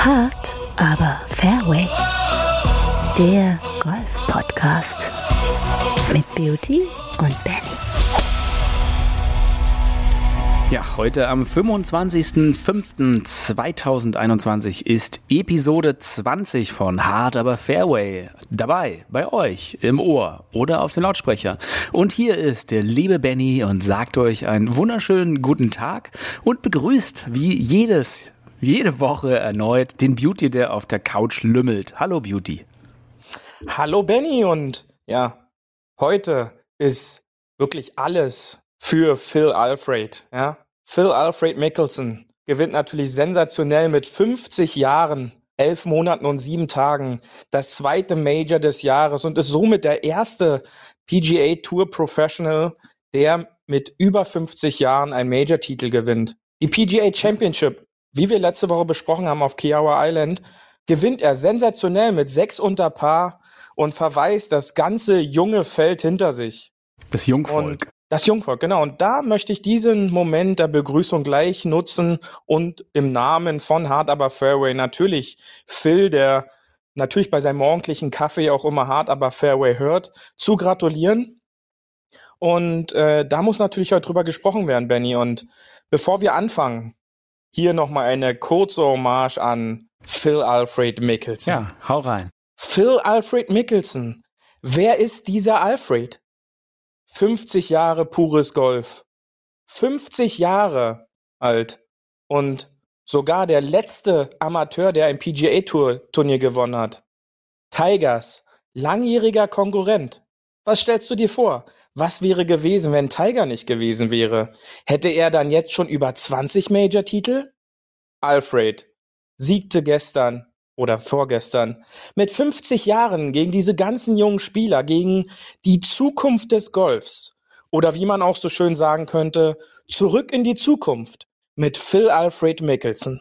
Hart, aber Fairway. Der Golf-Podcast mit Beauty und Benny. Ja, heute am 25.05.2021 ist Episode 20 von Hard aber Fairway. Dabei, bei euch, im Ohr oder auf dem Lautsprecher. Und hier ist der liebe Benny und sagt euch einen wunderschönen guten Tag und begrüßt wie jedes, jede Woche erneut den Beauty, der auf der Couch lümmelt. Hallo Beauty. Hallo Benny und ja, heute ist wirklich alles für Phil Alfred. Ja? Phil Alfred Mickelson gewinnt natürlich sensationell mit 50 Jahren, 11 Monaten und 7 Tagen das zweite Major des Jahres und ist somit der erste PGA Tour Professional, der mit über 50 Jahren einen Major-Titel gewinnt. Die PGA Championship, wie wir letzte Woche besprochen haben auf Kiawa Island, gewinnt er sensationell mit 6 unter Paar und verweist das ganze junge Feld hinter sich. Das Jungvolk. Und das Jungvolk, genau. Und da möchte ich diesen Moment der Begrüßung gleich nutzen und im Namen von Hard Aber Fairway natürlich Phil, der natürlich bei seinem morgendlichen Kaffee auch immer Hard Aber Fairway hört, zu gratulieren. Und äh, da muss natürlich heute drüber gesprochen werden, Benny. Und bevor wir anfangen, hier nochmal eine kurze Hommage an Phil Alfred Mickelson. Ja, hau rein. Phil Alfred Mickelson. Wer ist dieser Alfred? 50 Jahre pures Golf. 50 Jahre alt. Und sogar der letzte Amateur, der ein PGA Tour Turnier gewonnen hat. Tigers, langjähriger Konkurrent. Was stellst du dir vor? Was wäre gewesen, wenn Tiger nicht gewesen wäre? Hätte er dann jetzt schon über 20 Major-Titel? Alfred siegte gestern oder vorgestern mit 50 Jahren gegen diese ganzen jungen Spieler, gegen die Zukunft des Golfs. Oder wie man auch so schön sagen könnte, zurück in die Zukunft mit Phil Alfred Mickelson.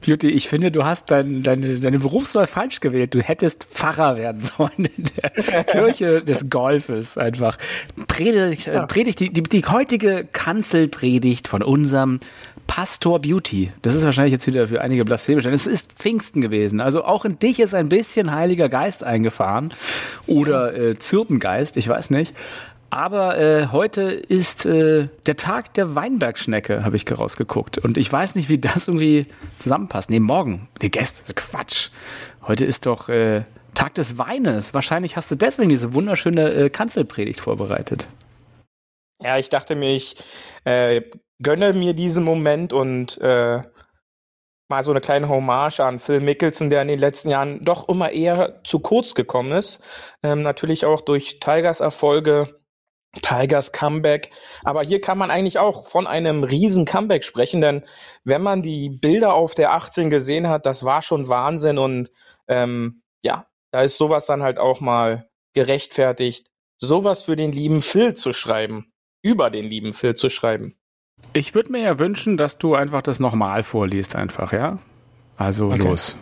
Beauty, ich finde, du hast dein, deine, deine Berufswahl falsch gewählt. Du hättest Pfarrer werden sollen in der Kirche des Golfes einfach. Predigt, ja. Predigt die, die, die heutige Kanzelpredigt von unserem Pastor Beauty. Das ist wahrscheinlich jetzt wieder für einige blasphemisch. Es ist Pfingsten gewesen. Also auch in dich ist ein bisschen Heiliger Geist eingefahren. Oder äh, Zirpengeist, ich weiß nicht. Aber äh, heute ist äh, der Tag der Weinbergschnecke, habe ich rausgeguckt. Und ich weiß nicht, wie das irgendwie zusammenpasst. Nee, morgen. Nee, gestern. Quatsch. Heute ist doch äh, Tag des Weines. Wahrscheinlich hast du deswegen diese wunderschöne äh, Kanzelpredigt vorbereitet. Ja, ich dachte mir, ich äh, gönne mir diesen Moment und äh, mal so eine kleine Hommage an Phil Mickelson, der in den letzten Jahren doch immer eher zu kurz gekommen ist. Ähm, natürlich auch durch Tigers Erfolge Tigers Comeback. Aber hier kann man eigentlich auch von einem riesen Comeback sprechen, denn wenn man die Bilder auf der 18 gesehen hat, das war schon Wahnsinn und ähm, ja, da ist sowas dann halt auch mal gerechtfertigt, sowas für den lieben Phil zu schreiben, über den lieben Phil zu schreiben. Ich würde mir ja wünschen, dass du einfach das nochmal vorliest, einfach, ja? Also okay. los.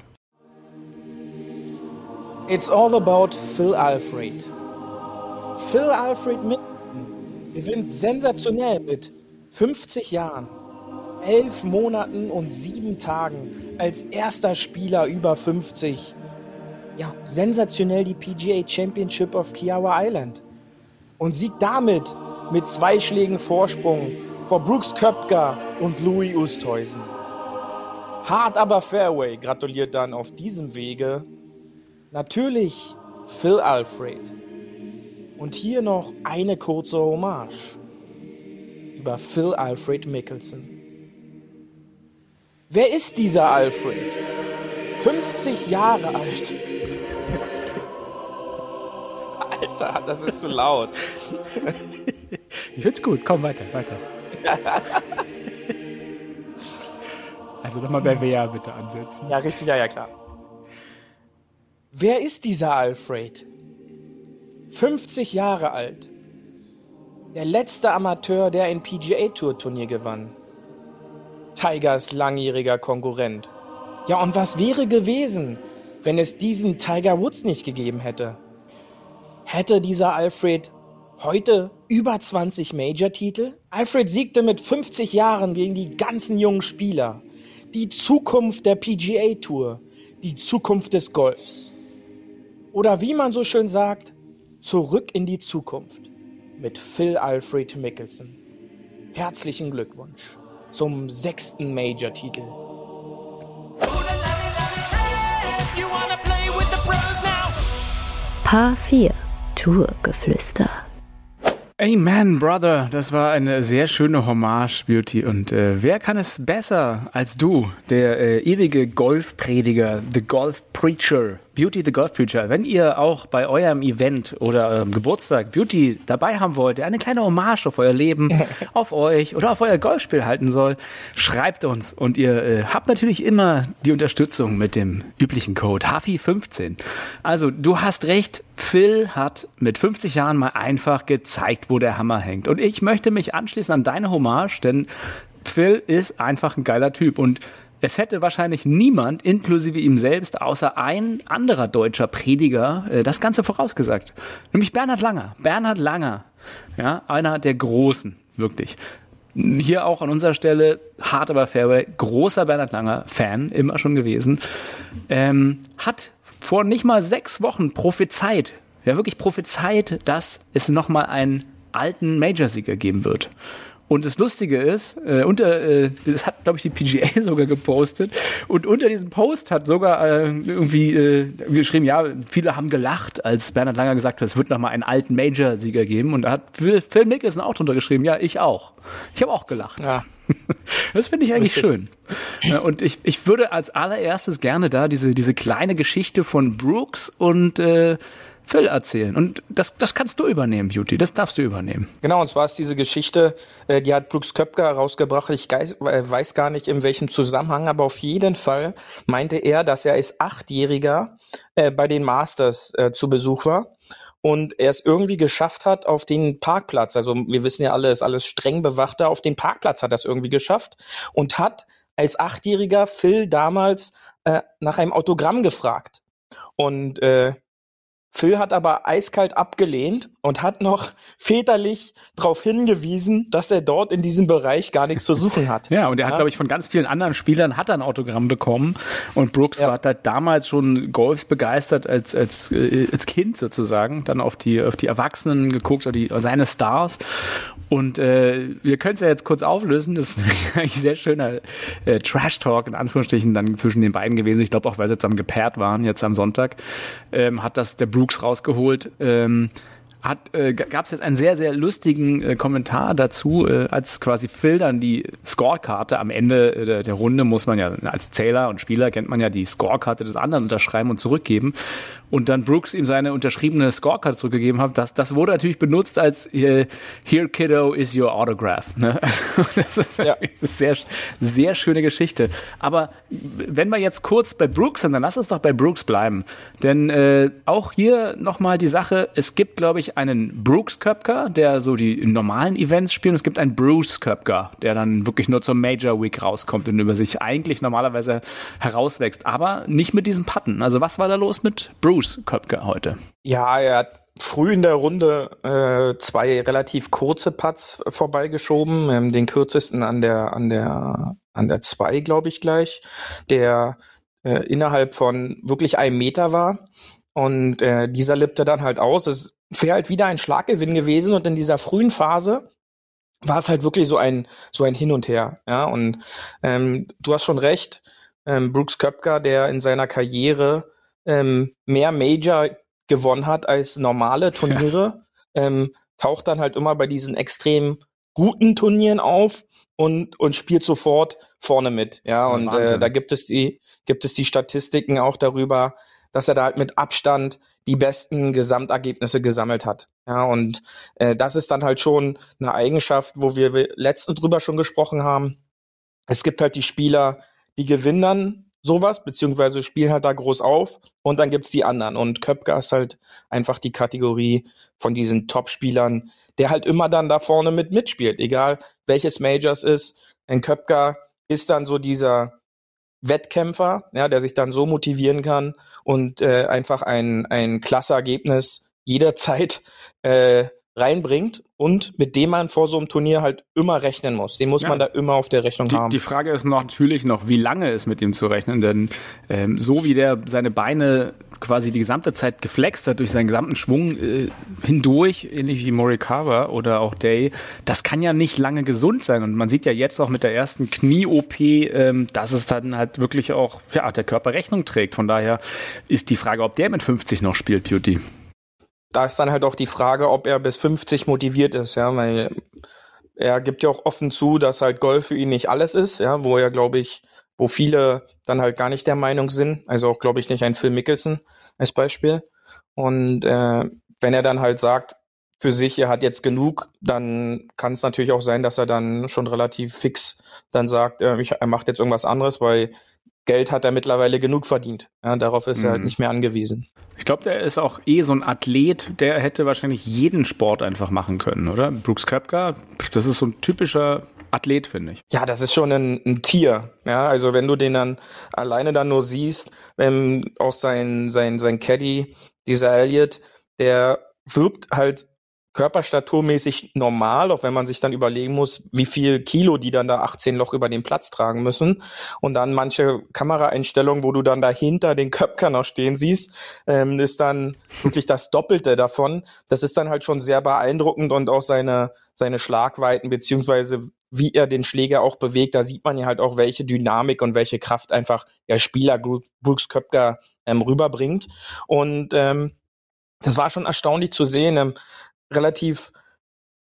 It's all about Phil Alfred. Phil Alfred mit gewinnt sensationell mit 50 Jahren, 11 Monaten und 7 Tagen als erster Spieler über 50. Ja, sensationell die PGA Championship of Kiawa Island. Und siegt damit mit zwei Schlägen Vorsprung vor Brooks Köpker und Louis Oosthuizen. Hart aber Fairway gratuliert dann auf diesem Wege natürlich Phil Alfred. Und hier noch eine kurze Hommage über Phil Alfred Mickelson. Wer ist dieser Alfred? 50 Jahre alt. Alter, das ist zu laut. Ich find's gut. Komm weiter, weiter. also nochmal bei Wer bitte ansetzen. Ja, richtig, ja, ja, klar. Wer ist dieser Alfred? 50 Jahre alt. Der letzte Amateur, der ein PGA Tour Turnier gewann. Tigers langjähriger Konkurrent. Ja, und was wäre gewesen, wenn es diesen Tiger Woods nicht gegeben hätte? Hätte dieser Alfred heute über 20 Major-Titel? Alfred siegte mit 50 Jahren gegen die ganzen jungen Spieler. Die Zukunft der PGA Tour. die Zukunft des Golfs. Oder wie man so schön sagt, zurück in die Zukunft mit Phil Alfred Mickelson. Herzlichen Glückwunsch zum sechsten Major-Titel. Paar 4 Tourgeflüster. Amen, Brother. Das war eine sehr schöne Hommage, Beauty. Und äh, wer kann es besser als du, der äh, ewige Golfprediger, The Golf Preacher, Beauty the Golf Preacher, wenn ihr auch bei eurem Event oder eurem Geburtstag Beauty dabei haben wollt, der eine kleine Hommage auf euer Leben, auf euch oder auf euer Golfspiel halten soll, schreibt uns und ihr äh, habt natürlich immer die Unterstützung mit dem üblichen Code HAFI15. Also, du hast recht, Phil hat mit 50 Jahren mal einfach gezeigt, wo der Hammer hängt. Und ich möchte mich anschließen an deine Hommage, denn Phil ist einfach ein geiler Typ und es hätte wahrscheinlich niemand, inklusive ihm selbst, außer ein anderer deutscher Prediger, äh, das Ganze vorausgesagt. Nämlich Bernhard Langer. Bernhard Langer, ja, einer der Großen, wirklich. Hier auch an unserer Stelle, hart aber Fairway, großer Bernhard Langer Fan, immer schon gewesen, ähm, hat vor nicht mal sechs Wochen prophezeit, ja wirklich prophezeit, dass es nochmal einen alten Major-Sieger geben wird. Und das Lustige ist, äh, unter, äh, das hat, glaube ich, die PGA sogar gepostet. Und unter diesem Post hat sogar äh, irgendwie äh, geschrieben, ja, viele haben gelacht, als Bernhard Langer gesagt hat, es wird nochmal einen alten Major-Sieger geben. Und da hat Phil, Phil Mickelson auch drunter geschrieben, ja, ich auch. Ich habe auch gelacht. Ja. Das finde ich eigentlich Richtig. schön. Und ich, ich würde als allererstes gerne da diese, diese kleine Geschichte von Brooks und äh, Phil erzählen. Und das, das kannst du übernehmen, Beauty. Das darfst du übernehmen. Genau, und zwar ist diese Geschichte, äh, die hat Brooks Köpker herausgebracht. Ich äh, weiß gar nicht, in welchem Zusammenhang, aber auf jeden Fall meinte er, dass er als Achtjähriger äh, bei den Masters zu Besuch war und er es irgendwie geschafft hat auf den Parkplatz. Also wir wissen ja alle, ist alles streng bewacht da. Auf den Parkplatz hat er es irgendwie geschafft und hat als Achtjähriger Phil damals äh, nach einem Autogramm gefragt. Und äh, Phil hat aber eiskalt abgelehnt und hat noch väterlich darauf hingewiesen, dass er dort in diesem Bereich gar nichts zu suchen hat. Ja, und er hat, glaube ich, von ganz vielen anderen Spielern hat er ein Autogramm bekommen. Und Brooks ja. war da damals schon Golfs begeistert als, als, äh, als Kind sozusagen, dann auf die, auf die Erwachsenen geguckt, oder die, seine Stars. Und äh, wir können es ja jetzt kurz auflösen. Das ist eigentlich ein sehr schöner äh, Trash-Talk in Anführungsstrichen dann zwischen den beiden gewesen. Ich glaube auch, weil sie zusammen gepaart waren, jetzt am Sonntag, ähm, hat das der Brooks rausgeholt. Ähm, äh, gab es jetzt einen sehr, sehr lustigen äh, Kommentar dazu, äh, als quasi Phil dann die Scorekarte am Ende äh, der, der, Runde muss man ja als Zähler und Spieler kennt man ja die Scorekarte des anderen unterschreiben und zurückgeben und dann Brooks ihm seine unterschriebene Scorecard zurückgegeben hat, das, das wurde natürlich benutzt als äh, Here Kiddo is your autograph. Ne? Das ist, ja. ist sehr, sehr schöne Geschichte. Aber wenn wir jetzt kurz bei Brooks sind, dann lass uns doch bei Brooks bleiben. Denn äh, auch hier nochmal die Sache, es gibt, glaube ich, einen Brooks Köpker, der so die normalen Events spielt. Und es gibt einen Bruce Köpker, der dann wirklich nur zur Major Week rauskommt und über sich eigentlich normalerweise herauswächst. Aber nicht mit diesem Patten. Also was war da los mit Bruce? Bruce Köpke heute. Ja, er hat früh in der Runde äh, zwei relativ kurze Putts vorbeigeschoben, ähm, den kürzesten an der an der an der zwei, glaube ich gleich, der äh, innerhalb von wirklich einem Meter war und äh, dieser lippte dann halt aus. Es wäre halt wieder ein Schlaggewinn gewesen und in dieser frühen Phase war es halt wirklich so ein so ein Hin und Her, ja und ähm, du hast schon recht, ähm, Brooks Köpker, der in seiner Karriere ähm, mehr Major gewonnen hat als normale Turniere, ja. ähm, taucht dann halt immer bei diesen extrem guten Turnieren auf und und spielt sofort vorne mit. Ja, und äh, da gibt es die gibt es die Statistiken auch darüber, dass er da halt mit Abstand die besten Gesamtergebnisse gesammelt hat. Ja, und äh, das ist dann halt schon eine Eigenschaft, wo wir letztens drüber schon gesprochen haben. Es gibt halt die Spieler, die gewinnen dann sowas, beziehungsweise spielen halt da groß auf und dann gibt's die anderen. Und Köpker ist halt einfach die Kategorie von diesen Top-Spielern, der halt immer dann da vorne mit mitspielt, egal welches Majors ist. Ein Köpker ist dann so dieser Wettkämpfer, ja, der sich dann so motivieren kann und äh, einfach ein, ein klasse Ergebnis jederzeit äh, reinbringt und mit dem man vor so einem Turnier halt immer rechnen muss. Den muss ja. man da immer auf der Rechnung die, haben. Die Frage ist noch, natürlich noch, wie lange ist mit ihm zu rechnen, denn ähm, so wie der seine Beine quasi die gesamte Zeit geflext hat durch seinen gesamten Schwung äh, hindurch, ähnlich wie Morikawa oder auch Day, das kann ja nicht lange gesund sein. Und man sieht ja jetzt auch mit der ersten Knie-OP, ähm, dass es dann halt wirklich auch, ja, der Körper Rechnung trägt. Von daher ist die Frage, ob der mit 50 noch spielt, Beauty. Da ist dann halt auch die Frage, ob er bis 50 motiviert ist, ja, weil er gibt ja auch offen zu, dass halt Golf für ihn nicht alles ist, ja, wo er, glaube ich, wo viele dann halt gar nicht der Meinung sind. Also auch, glaube ich, nicht ein Phil Mickelson als Beispiel. Und äh, wenn er dann halt sagt, für sich, er hat jetzt genug, dann kann es natürlich auch sein, dass er dann schon relativ fix dann sagt, äh, ich, er macht jetzt irgendwas anderes, weil Geld hat er mittlerweile genug verdient. Ja, darauf ist mhm. er halt mhm. nicht mehr angewiesen. Ich glaube, der ist auch eh so ein Athlet, der hätte wahrscheinlich jeden Sport einfach machen können, oder? Brooks Köpker, das ist so ein typischer Athlet, finde ich. Ja, das ist schon ein, ein, Tier. Ja, also wenn du den dann alleine dann nur siehst, ähm, auch sein, sein, sein Caddy, dieser Elliot, der wirkt halt körperstaturmäßig normal, auch wenn man sich dann überlegen muss, wie viel Kilo die dann da 18 Loch über den Platz tragen müssen. Und dann manche Kameraeinstellungen, wo du dann dahinter den Köpker noch stehen siehst, ähm, ist dann wirklich das Doppelte davon. Das ist dann halt schon sehr beeindruckend und auch seine, seine Schlagweiten beziehungsweise wie er den Schläger auch bewegt, da sieht man ja halt auch, welche Dynamik und welche Kraft einfach der Spieler Brooks Köpker ähm, rüberbringt. Und ähm, das war schon erstaunlich zu sehen. Relativ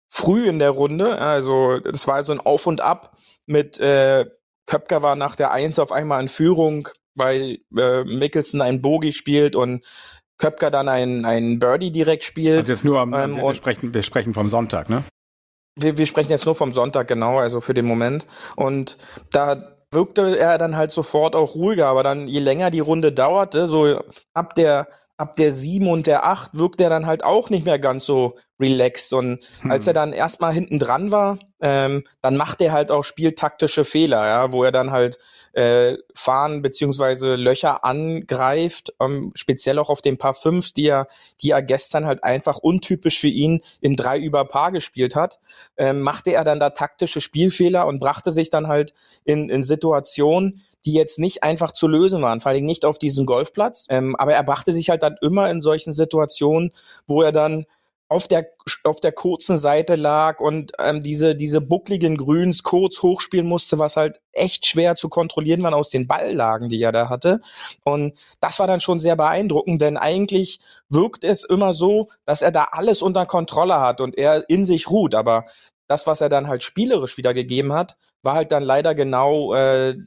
früh in der Runde. Also es war so ein Auf und Ab mit äh, Köpker war nach der Eins auf einmal in Führung, weil äh, Mickelson ein Bogie spielt und Köpker dann ein, ein Birdie direkt spielt. Also jetzt nur am, ähm, wir, sprechen, wir sprechen vom Sonntag, ne? Wir, wir sprechen jetzt nur vom Sonntag, genau, also für den Moment. Und da wirkte er dann halt sofort auch ruhiger, aber dann je länger die Runde dauerte, so ab der ab der sieben und der acht wirkt er dann halt auch nicht mehr ganz so relaxed. Und hm. als er dann erstmal hinten dran war, ähm, dann macht er halt auch spieltaktische Fehler, ja, wo er dann halt äh, Fahren beziehungsweise Löcher angreift, ähm, speziell auch auf den Paar Fünfs, die er, die er gestern halt einfach untypisch für ihn in drei über Paar gespielt hat, ähm, machte er dann da taktische Spielfehler und brachte sich dann halt in, in Situationen, die jetzt nicht einfach zu lösen waren, vor allem nicht auf diesem Golfplatz. Ähm, aber er brachte sich halt dann immer in solchen Situationen, wo er dann auf der auf der kurzen Seite lag und ähm, diese diese buckligen Grüns kurz hochspielen musste, was halt echt schwer zu kontrollieren war aus den Balllagen, die er da hatte. Und das war dann schon sehr beeindruckend, denn eigentlich wirkt es immer so, dass er da alles unter Kontrolle hat und er in sich ruht. Aber das, was er dann halt spielerisch wieder gegeben hat, war halt dann leider genau äh,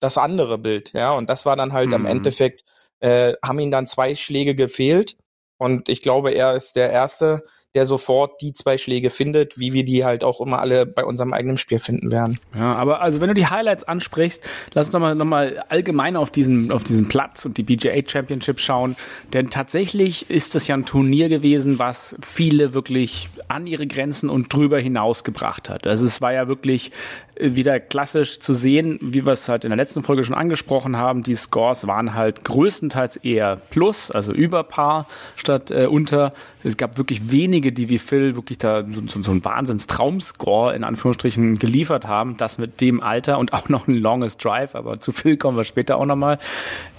das andere Bild, ja. Und das war dann halt mhm. am Endeffekt, äh, haben ihm dann zwei Schläge gefehlt. Und ich glaube, er ist der Erste, der sofort die zwei Schläge findet, wie wir die halt auch immer alle bei unserem eigenen Spiel finden werden. Ja, aber also wenn du die Highlights ansprichst, lass uns doch mal, noch mal allgemein auf diesen, auf diesen Platz und die BJA Championship schauen. Denn tatsächlich ist das ja ein Turnier gewesen, was viele wirklich an ihre Grenzen und drüber hinaus gebracht hat. Also es war ja wirklich wieder klassisch zu sehen, wie wir es halt in der letzten Folge schon angesprochen haben. Die Scores waren halt größtenteils eher plus, also über Paar statt äh, unter. Es gab wirklich wenige, die wie Phil wirklich da so, so einen Wahnsinns-Traumscore in Anführungsstrichen geliefert haben. Das mit dem Alter und auch noch ein Longest Drive, aber zu Phil kommen wir später auch nochmal.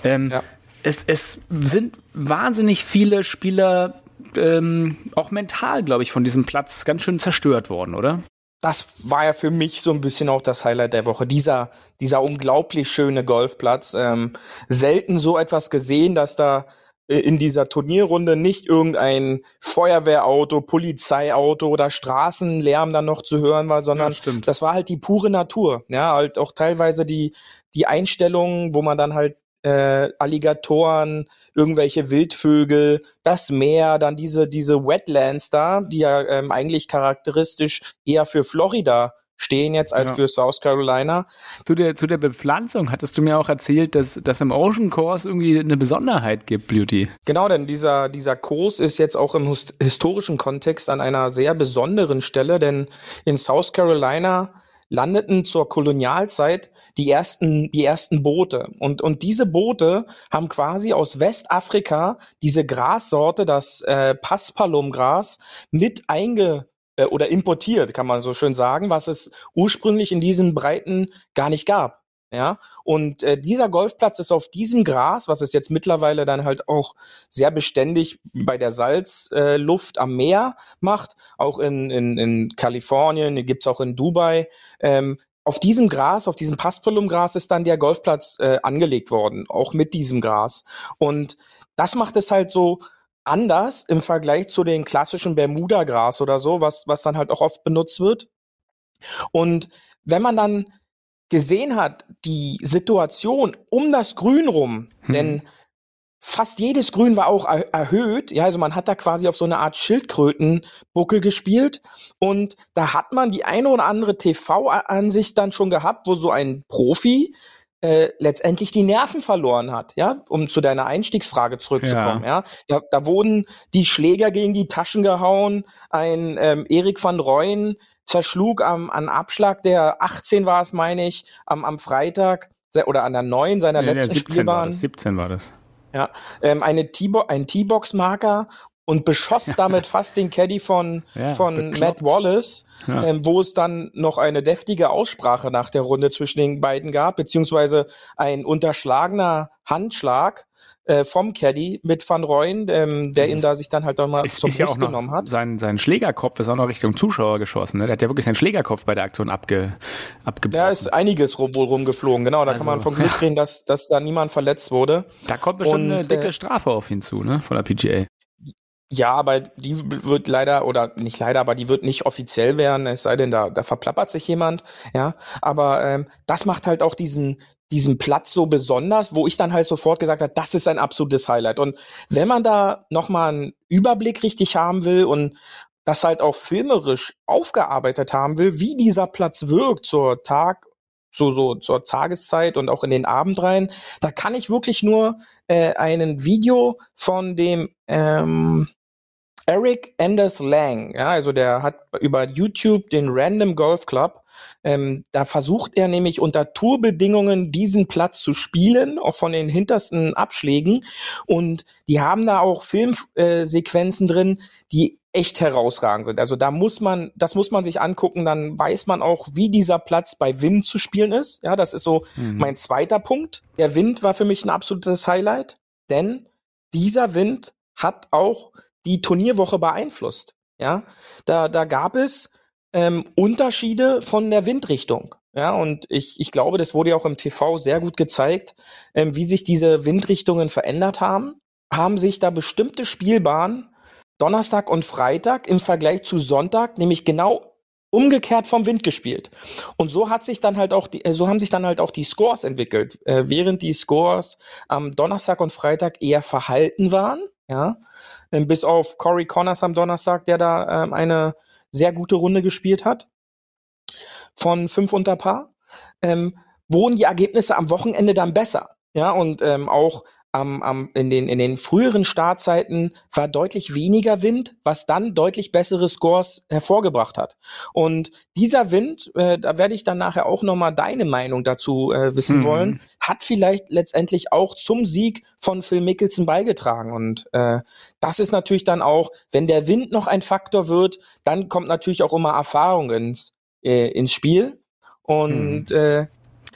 Ähm, ja. es, es sind wahnsinnig viele Spieler ähm, auch mental, glaube ich, von diesem Platz ganz schön zerstört worden, oder? das war ja für mich so ein bisschen auch das Highlight der Woche. Dieser, dieser unglaublich schöne Golfplatz. Ähm, selten so etwas gesehen, dass da in dieser Turnierrunde nicht irgendein Feuerwehrauto, Polizeiauto oder Straßenlärm dann noch zu hören war, sondern ja, das war halt die pure Natur. Ja, halt auch teilweise die, die Einstellungen, wo man dann halt äh, Alligatoren, irgendwelche Wildvögel, das Meer, dann diese, diese Wetlands da, die ja ähm, eigentlich charakteristisch eher für Florida stehen jetzt als ja. für South Carolina. Zu der, zu der Bepflanzung hattest du mir auch erzählt, dass, dass im Ocean Course irgendwie eine Besonderheit gibt, Beauty. Genau, denn dieser, dieser Kurs ist jetzt auch im historischen Kontext an einer sehr besonderen Stelle, denn in South Carolina landeten zur Kolonialzeit die ersten, die ersten Boote. Und, und diese Boote haben quasi aus Westafrika diese Grassorte, das äh, Paspalumgras, mit einge äh, oder importiert, kann man so schön sagen, was es ursprünglich in diesen Breiten gar nicht gab. Ja, und äh, dieser Golfplatz ist auf diesem Gras, was es jetzt mittlerweile dann halt auch sehr beständig bei der Salzluft äh, am Meer macht, auch in, in, in Kalifornien, gibt's auch in Dubai. Ähm, auf diesem Gras, auf diesem Paspalum-Gras ist dann der Golfplatz äh, angelegt worden, auch mit diesem Gras. Und das macht es halt so anders im Vergleich zu den klassischen Bermuda-Gras oder so, was, was dann halt auch oft benutzt wird. Und wenn man dann gesehen hat, die Situation um das Grün rum, hm. denn fast jedes Grün war auch er erhöht, ja, also man hat da quasi auf so eine Art Schildkrötenbuckel gespielt und da hat man die eine oder andere TV-Ansicht dann schon gehabt, wo so ein Profi äh, letztendlich die Nerven verloren hat, ja, um zu deiner Einstiegsfrage zurückzukommen, ja. ja. Da, da wurden die Schläger gegen die Taschen gehauen, ein ähm, Erik van Rooyen zerschlug am an Abschlag der 18 war es, meine ich, am, am Freitag oder an der 9 seiner nee, letzten 17 Spielbahn. War das, 17 war das. Ja, ähm, eine T-Bo ein T-Box-Marker und beschoss damit fast den Caddy von, ja, von Matt Wallace, ja. ähm, wo es dann noch eine deftige Aussprache nach der Runde zwischen den beiden gab, beziehungsweise ein unterschlagener Handschlag äh, vom Caddy mit Van Rooyen, ähm, der ihn da sich dann halt nochmal zum ist ja auch genommen hat. Sein, sein Schlägerkopf ist auch noch Richtung Zuschauer geschossen. Ne? Der hat ja wirklich seinen Schlägerkopf bei der Aktion abge, abgebrochen. Ja, ist einiges wohl rumgeflogen. Genau, da also, kann man von Glück reden, dass, dass da niemand verletzt wurde. Da kommt bestimmt Und, eine dicke äh, Strafe auf ihn zu, ne, von der PGA. Ja, aber die wird leider, oder nicht leider, aber die wird nicht offiziell werden, es sei denn, da, da verplappert sich jemand, ja. Aber ähm, das macht halt auch diesen, diesen Platz so besonders, wo ich dann halt sofort gesagt habe, das ist ein absolutes Highlight. Und wenn man da nochmal einen Überblick richtig haben will und das halt auch filmerisch aufgearbeitet haben will, wie dieser Platz wirkt zur Tag so, so zur Tageszeit und auch in den Abend rein. Da kann ich wirklich nur äh, einen Video von dem ähm, Eric Anders Lang, ja, also der hat über YouTube den Random Golf Club. Ähm, da versucht er nämlich unter Tourbedingungen diesen Platz zu spielen, auch von den hintersten Abschlägen. Und die haben da auch Filmsequenzen äh, drin, die echt herausragend sind. Also da muss man, das muss man sich angucken, dann weiß man auch, wie dieser Platz bei Wind zu spielen ist. Ja, das ist so mhm. mein zweiter Punkt. Der Wind war für mich ein absolutes Highlight, denn dieser Wind hat auch die Turnierwoche beeinflusst. Ja, da, da gab es ähm, Unterschiede von der Windrichtung. Ja, und ich, ich glaube, das wurde ja auch im TV sehr gut gezeigt, ähm, wie sich diese Windrichtungen verändert haben. Haben sich da bestimmte Spielbahnen Donnerstag und Freitag im Vergleich zu Sonntag nämlich genau umgekehrt vom Wind gespielt. Und so hat sich dann halt auch die, äh, so haben sich dann halt auch die Scores entwickelt, äh, während die Scores am Donnerstag und Freitag eher verhalten waren, ja, bis auf Corey Connors am Donnerstag, der da ähm, eine sehr gute Runde gespielt hat, von fünf unter Paar, ähm, wurden die Ergebnisse am Wochenende dann besser. Ja, und ähm, auch am, am, in, den, in den früheren Startzeiten war deutlich weniger Wind, was dann deutlich bessere Scores hervorgebracht hat. Und dieser Wind, äh, da werde ich dann nachher auch nochmal deine Meinung dazu äh, wissen mhm. wollen, hat vielleicht letztendlich auch zum Sieg von Phil Mickelson beigetragen. Und äh, das ist natürlich dann auch, wenn der Wind noch ein Faktor wird, dann kommt natürlich auch immer Erfahrung ins, äh, ins Spiel. Und mhm. äh,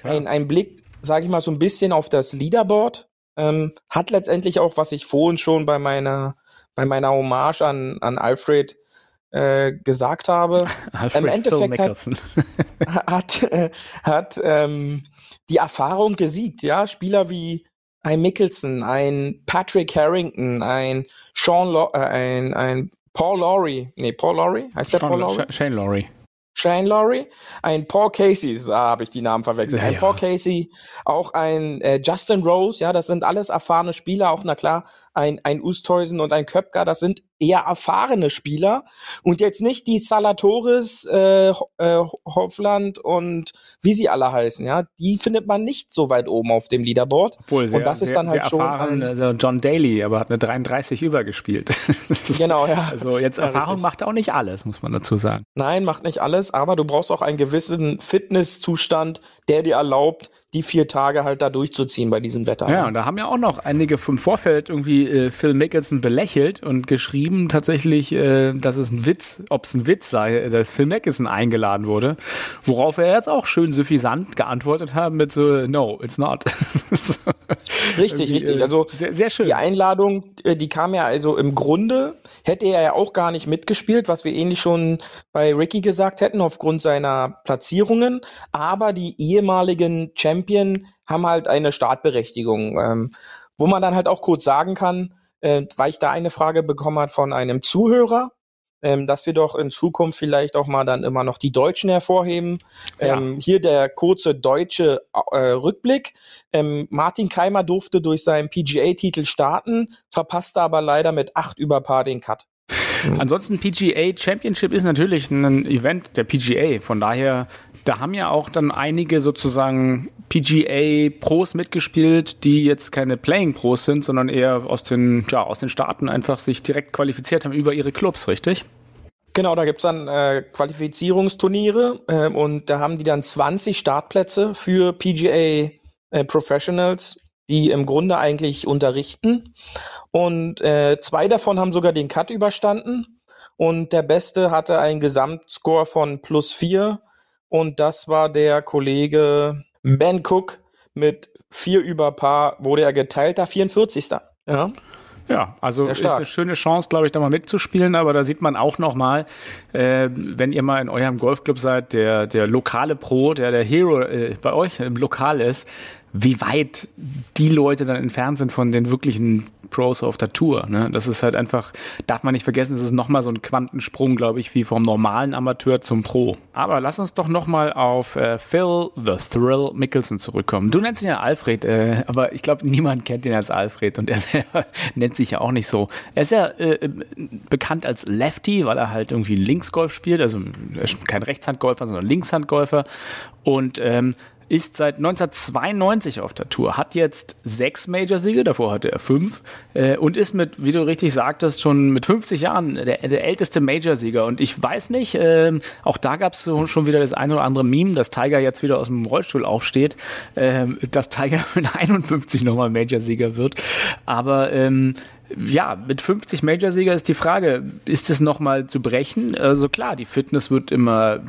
ein, ein Blick, sage ich mal, so ein bisschen auf das Leaderboard ähm, hat letztendlich auch, was ich vorhin schon bei meiner, bei meiner Hommage an, an Alfred äh, gesagt habe. Alfred Im Endeffekt hat, hat, äh, hat ähm, die Erfahrung gesiegt, ja. Spieler wie ein Mickelson, ein Patrick Harrington, ein Sean, Law, äh, ein, ein Paul Laurie, nee, Paul Laurie, heißt der Paul Laurie? Shane Laurie. Shane Laurie, ein Paul Casey, da habe ich die Namen verwechselt, ja, ein. Paul Casey, auch ein äh, Justin Rose, ja, das sind alles erfahrene Spieler, auch na klar, ein, ein Usteusen und ein Köpker, das sind eher erfahrene Spieler und jetzt nicht die Salatoris, äh, äh, Hoffland und wie sie alle heißen, ja. Die findet man nicht so weit oben auf dem Leaderboard. Obwohl, sehr, und das ist sehr, dann halt schon erfahren, also John Daly, aber hat eine 33 übergespielt. Ist- Genau, ja. Also jetzt Ja, Erfahrung richtig. macht auch nicht alles, muss man dazu sagen. Nein, macht nicht alles, aber du brauchst auch einen gewissen Fitnesszustand, der dir erlaubt, die vier Tage halt da durchzuziehen bei diesem Wetter. Ja, und da haben ja auch noch einige vom Vorfeld irgendwie äh, Phil Mickelson belächelt und geschrieben tatsächlich, äh, dass es ein Witz, ob es ein Witz sei, dass Phil Mickelson eingeladen wurde. Worauf er jetzt auch schön suffisant geantwortet hat mit so, no, it's not. So, Richtig, richtig. äh, Also sehr, sehr schön. Die Einladung, äh, die kam ja also im Grunde, hätte er ja auch gar nicht mitgespielt, was wir ähnlich schon bei Ricky gesagt hätten, aufgrund seiner Platzierungen. Aber die ehemaligen Champion haben halt eine Startberechtigung, ähm, wo man dann halt auch kurz sagen kann, äh, weil ich da eine Frage bekommen hat von einem Zuhörer, ähm, dass wir doch in Zukunft vielleicht auch mal dann immer noch die Deutschen hervorheben. Ja. Ähm, hier der kurze deutsche äh, Rückblick. Ähm, Martin Keimer durfte durch seinen PGA-Titel starten, verpasste aber leider mit acht über Paar den Cut. Ansonsten PGA Championship ist natürlich ein Event der PGA. Von daher, da haben ja auch dann einige sozusagen PGA Pros mitgespielt, die jetzt keine Playing Pros sind, sondern eher aus den, ja, aus den Staaten einfach sich direkt qualifiziert haben über ihre Clubs, richtig? Genau, da gibt's dann äh, Qualifizierungsturniere äh, und da haben die dann 20 Startplätze für PGA äh, Professionals, die im Grunde eigentlich unterrichten. Und äh, zwei davon haben sogar den Cut überstanden. Und der Beste hatte einen Gesamtscore von plus vier. Und das war der Kollege Ben Cook mit vier über Paar, wurde er geteilter 44. Ja. Ja, also ist eine schöne Chance, glaube ich, da mal mitzuspielen, aber da sieht man auch nochmal, äh, wenn ihr mal in eurem Golfclub seid, der, der lokale Pro, der der Hero äh, bei euch im Lokal ist, wie weit die Leute dann entfernt sind von den wirklichen Pros auf der Tour. Ne? Das ist halt einfach, darf man nicht vergessen, es ist nochmal so ein Quantensprung, glaube ich, wie vom normalen Amateur zum Pro. Aber lass uns doch nochmal auf äh, Phil The Thrill Mickelson zurückkommen. Du nennst ihn ja Alfred, äh, aber ich glaube, niemand kennt ihn als Alfred und er nennt sich ja auch nicht so. Er ist ja äh, bekannt als Lefty, weil er halt irgendwie Linksgolf spielt, also ist kein Rechtshandgolfer, sondern Linkshandgolfer und ähm, ist seit 1992 auf der Tour, hat jetzt sechs Major-Siege, davor hatte er fünf äh, und ist mit, wie du richtig sagtest, schon mit 50 Jahren der, der älteste Major-Sieger. Und ich weiß nicht, äh, auch da gab es schon wieder das ein oder andere Meme, dass Tiger jetzt wieder aus dem Rollstuhl aufsteht, äh, dass Tiger mit 51 nochmal Major-Sieger wird. Aber ähm, ja, mit 50 Major-Sieger ist die Frage, ist es nochmal zu brechen? Also klar, die Fitness wird immer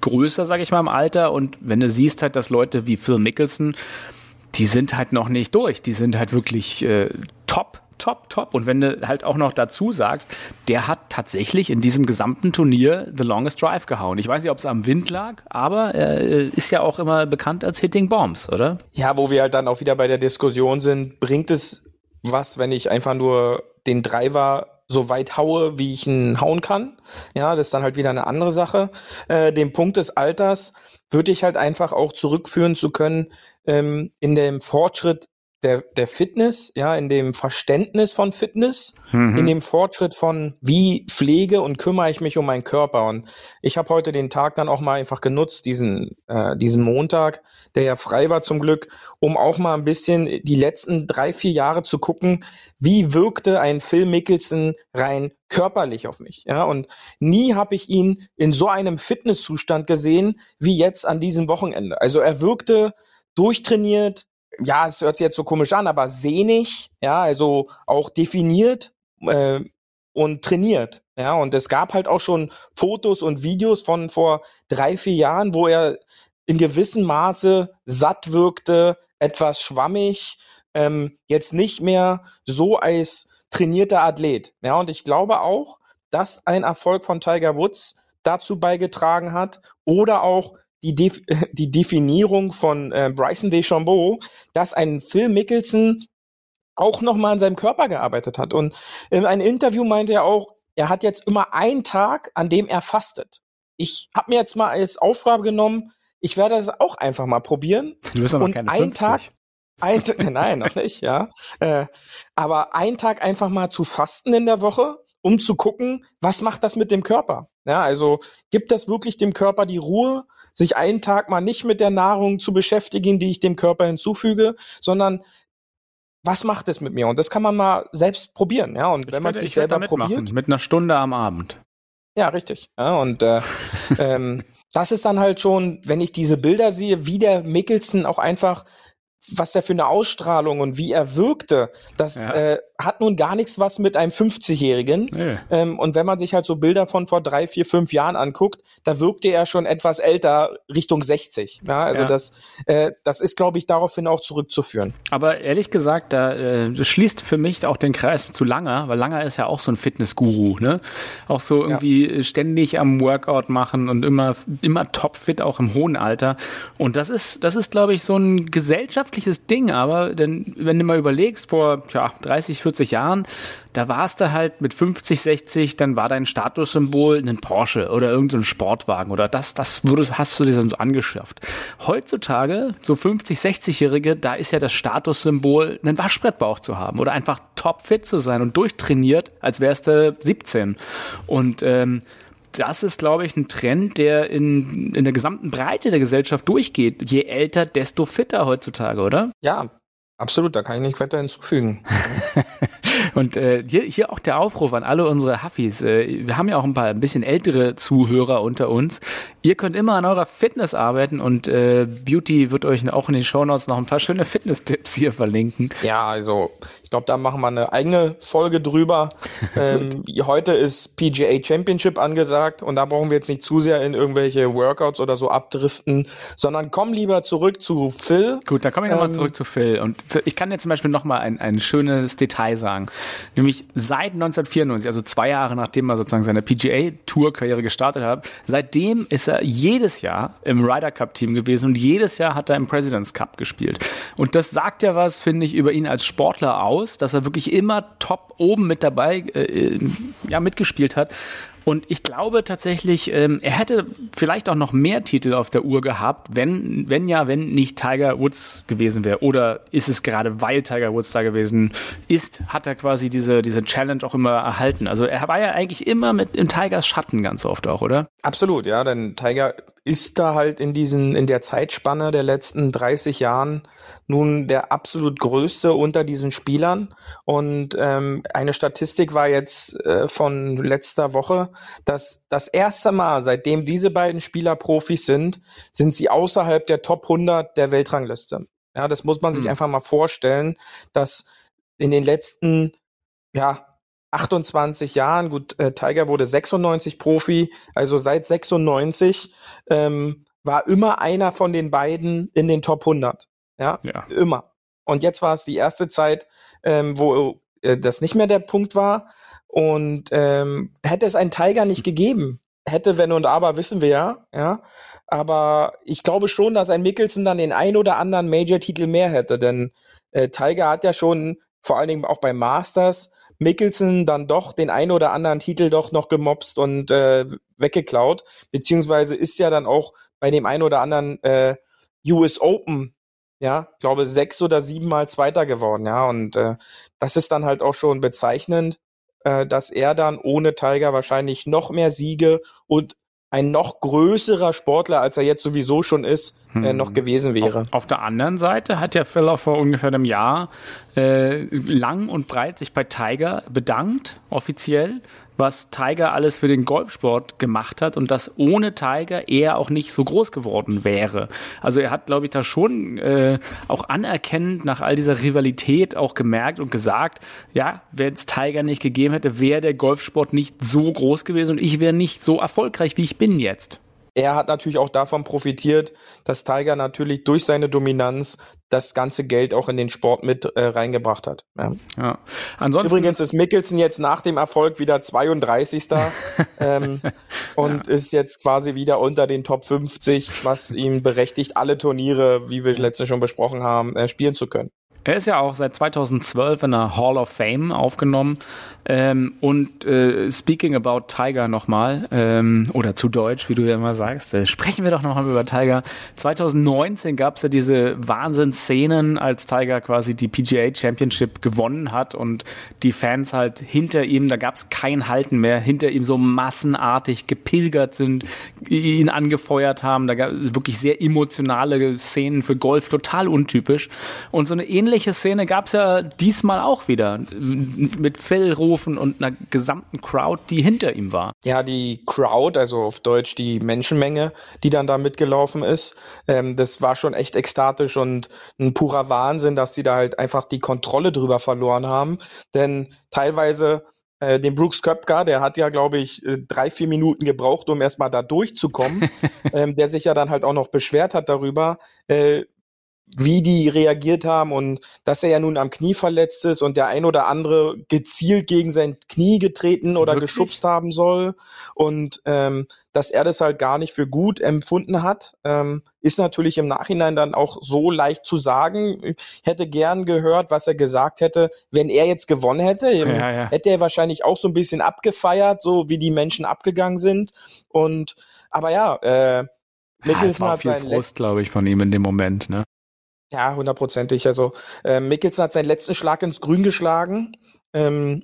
größer, sage ich mal, im Alter. Und wenn du siehst halt, dass Leute wie Phil Mickelson, die sind halt noch nicht durch. Die sind halt wirklich äh, top, top, top. Und wenn du halt auch noch dazu sagst, der hat tatsächlich in diesem gesamten Turnier The Longest Drive gehauen. Ich weiß nicht, ob es am Wind lag, aber er äh, ist ja auch immer bekannt als Hitting Bombs, oder? Ja, wo wir halt dann auch wieder bei der Diskussion sind, bringt es was, wenn ich einfach nur den Driver so weit haue, wie ich ihn hauen kann? Ja, das ist dann halt wieder eine andere Sache. Äh, den Punkt des Alters würde ich halt einfach auch zurückführen zu können ähm, in dem Fortschritt der, der Fitness, ja, in dem Verständnis von Fitness, in dem Fortschritt von wie pflege und kümmere ich mich um meinen Körper. Und ich habe heute den Tag dann auch mal einfach genutzt, diesen, äh, diesen Montag, der ja frei war zum Glück, um auch mal ein bisschen die letzten drei, vier Jahre zu gucken, wie wirkte ein Phil Mickelson rein körperlich auf mich. Ja, und nie habe ich ihn in so einem Fitnesszustand gesehen wie jetzt an diesem Wochenende. Also er wirkte durchtrainiert, ja, es hört sich jetzt so komisch an, aber sehnig, ja, also auch definiert äh, und trainiert. Ja, und es gab halt auch schon Fotos und Videos von vor drei, vier Jahren, wo er in gewissem Maße satt wirkte, etwas schwammig, ähm, jetzt nicht mehr so als trainierter Athlet. Ja, und ich glaube auch, dass ein Erfolg von Tiger Woods dazu beigetragen hat oder auch die, Def die Definierung von äh, Bryson DeChambeau, dass ein Phil Mickelson auch nochmal an seinem Körper gearbeitet hat. Und in einem Interview meinte er auch, er hat jetzt immer einen Tag, an dem er fastet. Ich habe mir jetzt mal als Aufgabe genommen, ich werde das auch einfach mal probieren. Du bist aber Und keine ein 50. Tag, ein, nein, noch nicht, ja. Äh, aber einen Tag einfach mal zu fasten in der Woche um zu gucken, was macht das mit dem Körper? Ja, also gibt das wirklich dem Körper die Ruhe, sich einen Tag mal nicht mit der Nahrung zu beschäftigen, die ich dem Körper hinzufüge, sondern was macht es mit mir? Und das kann man mal selbst probieren, ja. Und wenn man sich selber probiert, Mit einer Stunde am Abend. ja, richtig. Ja, und äh, ähm, das ist dann halt schon, wenn ich diese Bilder sehe, wie der Mickelson auch einfach, was er für eine Ausstrahlung und wie er wirkte, das Ja. äh, hat nun gar nichts was mit einem 50-Jährigen. Nee. Ähm, und wenn man sich halt so Bilder von vor drei, vier, fünf Jahren anguckt, da wirkte er schon etwas älter, Richtung 60. Ja, also Ja. das, äh, das ist, glaube ich, daraufhin auch zurückzuführen. Aber ehrlich gesagt, da äh, das schließt für mich auch den Kreis zu Langer, weil Langer ist ja auch so ein Fitnessguru, ne? Auch so irgendwie äh, ständig am Workout machen und immer immer topfit auch im hohen Alter. Und das ist das ist glaube ich so ein gesellschaftliches Ding, aber denn wenn du mal überlegst vor tja, 30, 40 Jahren, da warst du halt mit 50, 60, dann war dein Statussymbol ein Porsche oder irgendein Sportwagen oder das, das würdest, hast du dir dann so angeschafft. Heutzutage, so 50, 60-Jährige, da ist ja das Statussymbol, einen Waschbrettbauch zu haben oder einfach topfit zu sein und durchtrainiert, als wärst du 17. Und ähm, das ist, glaube ich, ein Trend, der in, in der gesamten Breite der Gesellschaft durchgeht. Je älter, desto fitter heutzutage, oder? Ja, absolut, da kann ich nicht weiter hinzufügen. Und äh, hier, hier auch der Aufruf an alle unsere Huffis. Äh, wir haben ja auch ein paar ein bisschen ältere Zuhörer unter uns. Ihr könnt immer an eurer Fitness arbeiten und äh, Beauty wird euch auch in den Shownotes noch ein paar schöne Fitness-Tipps hier verlinken. Ja, also glaube, da machen wir eine eigene Folge drüber. ähm, heute ist PGA Championship angesagt und da brauchen wir jetzt nicht zu sehr in irgendwelche Workouts oder so abdriften, sondern komm lieber zurück zu Phil. Gut, dann komme ich nochmal Ähm, zurück zu Phil. Und ich kann dir zum Beispiel nochmal ein, ein schönes Detail sagen. Nämlich seit 1994, also zwei Jahre nachdem er sozusagen seine PGA-Tour-Karriere gestartet hat, seitdem ist er jedes Jahr im Ryder Cup-Team gewesen und jedes Jahr hat er im President's Cup gespielt. Und das sagt ja was, finde ich, über ihn als Sportler aus, dass er wirklich immer top oben mit dabei äh, ja, mitgespielt hat. Und ich glaube tatsächlich, ähm, er hätte vielleicht auch noch mehr Titel auf der Uhr gehabt, wenn, wenn ja, wenn nicht Tiger Woods gewesen wäre. Oder ist es gerade, weil Tiger Woods da gewesen ist, hat er quasi diese, diese Challenge auch immer erhalten. Also er war ja eigentlich immer mit im Tigers Schatten ganz oft auch, oder? Absolut, ja, denn Tiger ist da halt in diesen, in der Zeitspanne der letzten 30 Jahren nun der absolut größte unter diesen Spielern. Und ähm, eine Statistik war jetzt äh, von letzter Woche, dass das erste Mal, seitdem diese beiden Spieler Profis sind, sind sie außerhalb der Top 100 der Weltrangliste. Ja, das muss man sich Hm. einfach mal vorstellen, dass in den letzten, ja, 28 Jahren, gut, äh, Tiger wurde 96 Profi, also seit 96 ähm, war immer einer von den beiden in den Top 100. Ja, Ja. immer. Und jetzt war es die erste Zeit, ähm, wo äh, das nicht mehr der Punkt war. Und ähm, hätte es einen Tiger nicht gegeben, hätte wenn und aber wissen wir ja, ja. Aber ich glaube schon, dass ein Mickelson dann den ein oder anderen Major-Titel mehr hätte, denn äh, Tiger hat ja schon vor allen Dingen auch bei Masters Mickelson dann doch den ein oder anderen Titel doch noch gemobst und äh, weggeklaut, beziehungsweise ist ja dann auch bei dem ein oder anderen äh, US Open, ja, ich glaube sechs oder siebenmal Zweiter geworden, ja, und äh, das ist dann halt auch schon bezeichnend, äh, dass er dann ohne Tiger wahrscheinlich noch mehr Siege und ein noch größerer Sportler, als er jetzt sowieso schon ist, äh, Hm. noch gewesen wäre. Auf, auf der anderen Seite hat ja auch vor ungefähr einem Jahr äh, lang und breit sich bei Tiger bedankt, offiziell, was Tiger alles für den Golfsport gemacht hat und dass ohne Tiger er auch nicht so groß geworden wäre. Also er hat, glaube ich, da schon äh, auch anerkennend nach all dieser Rivalität auch gemerkt und gesagt, ja, wenn es Tiger nicht gegeben hätte, wäre der Golfsport nicht so groß gewesen und ich wäre nicht so erfolgreich, wie ich bin jetzt. er hat natürlich auch davon profitiert, dass Tiger natürlich durch seine Dominanz das ganze Geld auch in den Sport mit äh, reingebracht hat. Ja. Ja. Ansonsten Übrigens ist Mickelson jetzt nach dem Erfolg wieder 32. ähm, und ist jetzt quasi wieder unter den Top 50, was ihm berechtigt, alle Turniere, wie wir letztens schon besprochen haben, äh, spielen zu können. Er ist ja auch seit 2012 in der Hall of Fame aufgenommen. Ähm, und äh, speaking about Tiger nochmal, ähm, oder zu Deutsch, wie du ja immer sagst, äh, sprechen wir doch nochmal über Tiger. 2019 gab es ja diese Wahnsinnsszenen, als Tiger quasi die PGA Championship gewonnen hat und die Fans halt hinter ihm, da gab es kein Halten mehr, hinter ihm so massenartig gepilgert sind, ihn angefeuert haben. Da gab es wirklich sehr emotionale Szenen für Golf, total untypisch. Und so eine ähnliche Szene gab es ja diesmal auch wieder mit Phil Ruhe Rufen und einer gesamten Crowd, die hinter ihm war. Ja, die Crowd, also auf Deutsch die Menschenmenge, die dann da mitgelaufen ist, ähm, das war schon echt ekstatisch und ein purer Wahnsinn, dass sie da halt einfach die Kontrolle drüber verloren haben. Denn teilweise äh, den Brooks Köpker, der hat ja, glaube ich, äh, drei, vier Minuten gebraucht, um erstmal da durchzukommen, ähm, der sich ja dann halt auch noch beschwert hat darüber, äh, wie die reagiert haben und dass er ja nun am Knie verletzt ist und der ein oder andere gezielt gegen sein Knie getreten oder Wirklich? geschubst haben soll und ähm, dass er das halt gar nicht für gut empfunden hat, ähm, ist natürlich im Nachhinein dann auch so leicht zu sagen. Ich hätte gern gehört, was er gesagt hätte, wenn er jetzt gewonnen hätte. Ja, ja. Hätte er wahrscheinlich auch so ein bisschen abgefeiert, so wie die Menschen abgegangen sind und aber ja, äh, Mickelson ja, hat viel Frust, glaube ich, von ihm in dem Moment, ne? Ja, hundertprozentig. Also äh, Mickelson hat seinen letzten Schlag ins Grün geschlagen. Ähm,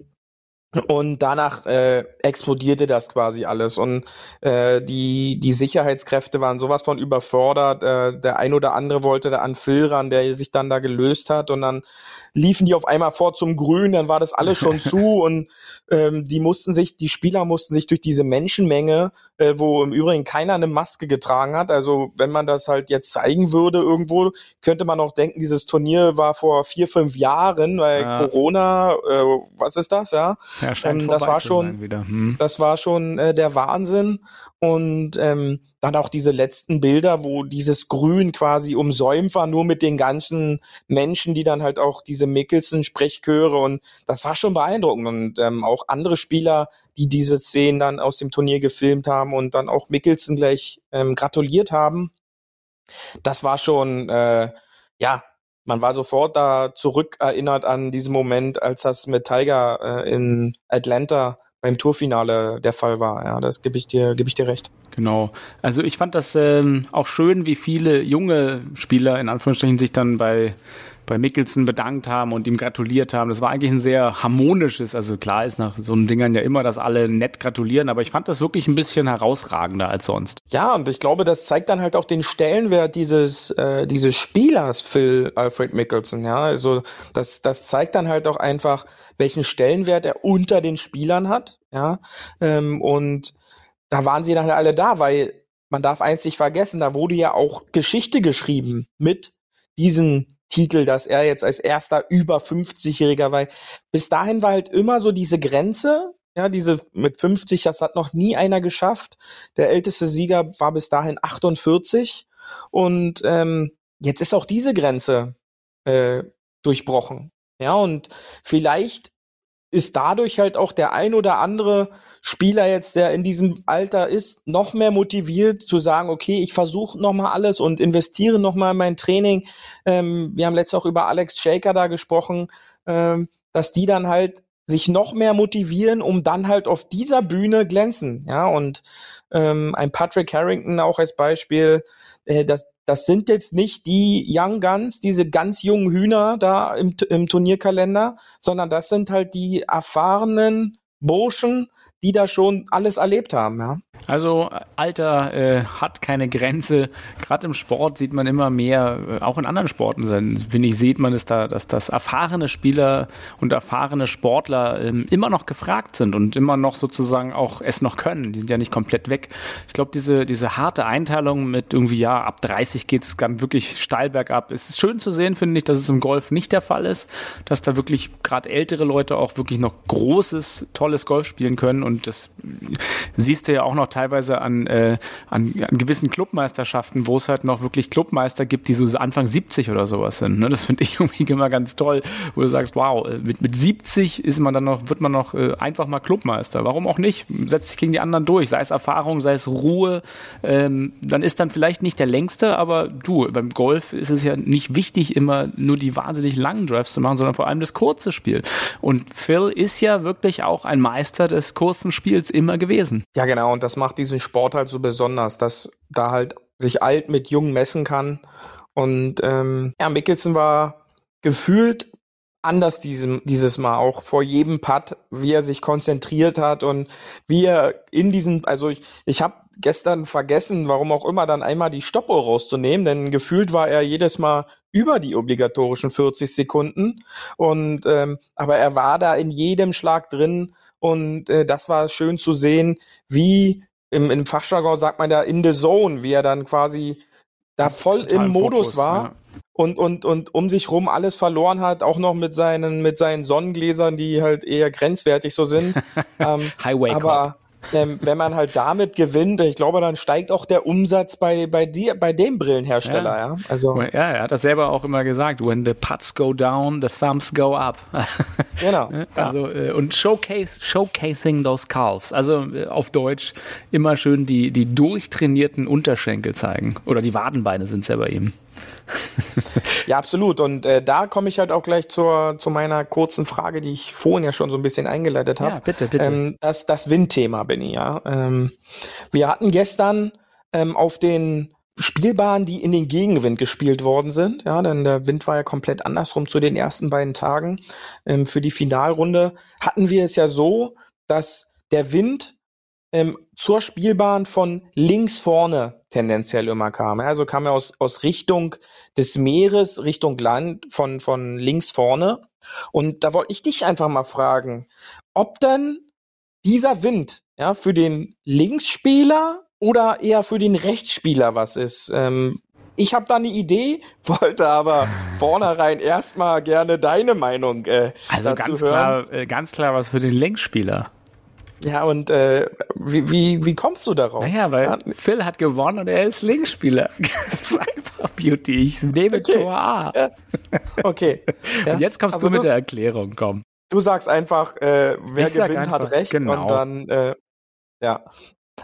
und danach äh, explodierte das quasi alles und äh, die die Sicherheitskräfte waren sowas von überfordert. Äh, der ein oder andere wollte da an Phil ran, der sich dann da gelöst hat und dann liefen die auf einmal vor zum Grün, dann war das alles schon zu und ähm, die mussten sich, die Spieler mussten sich durch diese Menschenmenge, äh, wo im Übrigen keiner eine Maske getragen hat. Also wenn man das halt jetzt zeigen würde irgendwo, könnte man auch denken, dieses Turnier war vor vier, fünf Jahren, weil ja. Corona, äh, was ist das, ja? ja ähm, das war schon, hm. das war schon äh, der Wahnsinn. Und ähm, dann auch diese letzten Bilder, wo dieses Grün quasi umsäumt war, nur mit den ganzen Menschen, die dann halt auch diese Mickelson-Sprechchöre und das war schon beeindruckend. Und ähm, auch andere Spieler, die diese Szenen dann aus dem Turnier gefilmt haben und dann auch Mickelson gleich ähm, gratuliert haben. Das war schon, äh, ja, man war sofort da zurückerinnert an diesen Moment, als das mit Tiger äh, in Atlanta beim Tourfinale der Fall war. Ja, das gebe ich dir, gebe ich dir recht. Genau. Also ich fand das ähm, auch schön, wie viele junge Spieler in Anführungsstrichen sich dann bei bei Mickelson bedankt haben und ihm gratuliert haben. Das war eigentlich ein sehr harmonisches, also klar ist nach so einen Dingern ja immer, dass alle nett gratulieren, aber ich fand das wirklich ein bisschen herausragender als sonst. Ja, und ich glaube, das zeigt dann halt auch den Stellenwert dieses, äh, dieses Spielers, Phil Alfred Mickelson, ja. Also das, das zeigt dann halt auch einfach, welchen Stellenwert er unter den Spielern hat, ja. Ähm, und da waren sie dann alle da, weil man darf eins nicht vergessen, da wurde ja auch Geschichte geschrieben mit diesen Titel, dass er jetzt als erster über 50-Jähriger war. Bis dahin war halt immer so diese Grenze, ja, diese mit 50, das hat noch nie einer geschafft. Der älteste Sieger war bis dahin 48 und ähm, jetzt ist auch diese Grenze äh, durchbrochen. Ja, und vielleicht ist dadurch halt auch der ein oder andere Spieler jetzt, der in diesem Alter ist, noch mehr motiviert zu sagen, okay, ich versuche noch mal alles und investiere noch mal in mein Training. Ähm, wir haben letztens auch über Alex Shaker da gesprochen, ähm, dass die dann halt sich noch mehr motivieren, um dann halt auf dieser Bühne glänzen. Ja, und ähm, ein Patrick Harrington auch als Beispiel, äh, das, das sind jetzt nicht die Young Guns, diese ganz jungen Hühner da im, im Turnierkalender, sondern das sind halt die erfahrenen Burschen, die da schon alles erlebt haben, ja. Also Alter äh, hat keine Grenze. Gerade im Sport sieht man immer mehr, äh, auch in anderen Sporten, finde ich, sieht man es da, dass das erfahrene Spieler und erfahrene Sportler ähm, immer noch gefragt sind und immer noch sozusagen auch es noch können. Die sind ja nicht komplett weg. Ich glaube, diese, diese harte Einteilung mit irgendwie, ja, ab 30 geht es dann wirklich steil bergab. Es ist schön zu sehen, finde ich, dass es im Golf nicht der Fall ist, dass da wirklich gerade ältere Leute auch wirklich noch großes, tolles Golf spielen können und das siehst du ja auch noch teilweise an, äh, an, an gewissen Clubmeisterschaften, wo es halt noch wirklich Clubmeister gibt, die so Anfang 70 oder sowas sind. Ne? Das finde ich irgendwie immer ganz toll, wo du sagst, wow, äh, mit, mit 70 ist man dann noch, wird man noch äh, einfach mal Clubmeister. Warum auch nicht? Setzt sich gegen die anderen durch, sei es Erfahrung, sei es Ruhe. Ähm, dann ist dann vielleicht nicht der längste, aber du, beim Golf ist es ja nicht wichtig, immer nur die wahnsinnig langen Drives zu machen, sondern vor allem das kurze Spiel. Und Phil ist ja wirklich auch ein Meister des kurzen Spiels immer gewesen. Ja, genau. Und das macht diesen Sport halt so besonders, dass da halt sich alt mit jung messen kann. Und ähm, ja, Mickelson war gefühlt anders diesem, dieses Mal, auch vor jedem Putt, wie er sich konzentriert hat und wie er in diesen, also ich, ich habe gestern vergessen, warum auch immer, dann einmal die Stoppuhr rauszunehmen, denn gefühlt war er jedes Mal über die obligatorischen 40 Sekunden und ähm, aber er war da in jedem Schlag drin und äh, das war schön zu sehen, wie im, im Fachjargon sagt man da in the zone, wie er dann quasi da voll Total im Modus Fokus, war. Ja und, und, und um sich rum alles verloren hat, auch noch mit seinen, mit seinen Sonnengläsern, die halt eher grenzwertig so sind. ähm, Highway aber ähm, wenn man halt damit gewinnt, ich glaube, dann steigt auch der Umsatz bei, bei dir, bei dem Brillenhersteller, ja. ja. Also. Ja, er hat das selber auch immer gesagt. When the putts go down, the thumbs go up. genau. Also, ja. Äh, und showcase, showcasing those calves. Also äh, auf Deutsch immer schön die, die durchtrainierten Unterschenkel zeigen. Oder die Wadenbeine sind es ja bei ihm ja, absolut. Und äh, da komme ich halt auch gleich zur, zu meiner kurzen Frage, die ich vorhin ja schon so ein bisschen eingeleitet habe. Ja, bitte, bitte. Ähm, das, das Windthema, Benny, ja. Ähm, wir hatten gestern ähm, auf den Spielbahnen, die in den Gegenwind gespielt worden sind, ja, denn der Wind war ja komplett andersrum zu den ersten beiden Tagen. Ähm, für die Finalrunde hatten wir es ja so, dass der Wind ähm, zur Spielbahn von links vorne tendenziell immer kam. Also kam er aus, aus Richtung des Meeres, Richtung Land, von, von links vorne. Und da wollte ich dich einfach mal fragen, ob dann dieser Wind ja, für den Linksspieler oder eher für den Rechtsspieler was ist. Ähm, ich habe da eine Idee, wollte aber vornherein erstmal gerne deine Meinung äh, also ganz hören. klar, äh, ganz klar was für den Linksspieler. Ja, und äh, wie, wie, wie kommst du darauf? Naja, weil ja. Phil hat gewonnen und er ist Linksspieler. das ist einfach Beauty. Ich nehme okay. Tor A. Ja. Okay. Ja. Und jetzt kommst also du mit du, der Erklärung, komm. Du sagst einfach, äh, wer ich gewinnt, einfach, hat recht. Genau. Und dann, äh, ja.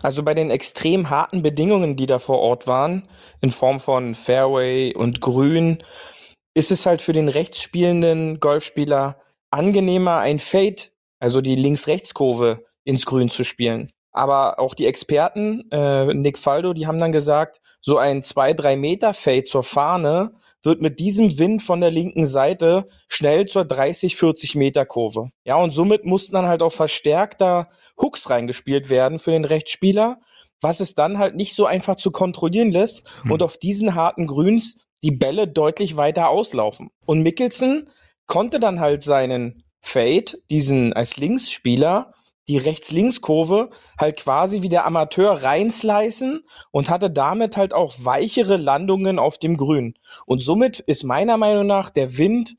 Also bei den extrem harten Bedingungen, die da vor Ort waren, in Form von Fairway und Grün, ist es halt für den rechtsspielenden Golfspieler angenehmer, ein Fade, also die Links-Rechts-Kurve ins Grün zu spielen. Aber auch die Experten, äh, Nick Faldo, die haben dann gesagt, so ein zwei drei Meter Fade zur Fahne wird mit diesem Wind von der linken Seite schnell zur 30, 40 Meter Kurve. Ja, und somit mussten dann halt auch verstärkter Hooks reingespielt werden für den Rechtsspieler, was es dann halt nicht so einfach zu kontrollieren lässt hm. und auf diesen harten Grüns die Bälle deutlich weiter auslaufen. Und Mickelson konnte dann halt seinen Fade, diesen als Linksspieler, die Rechts-Links-Kurve halt quasi wie der Amateur reinslicen und hatte damit halt auch weichere Landungen auf dem Grün. Und somit ist meiner Meinung nach der Wind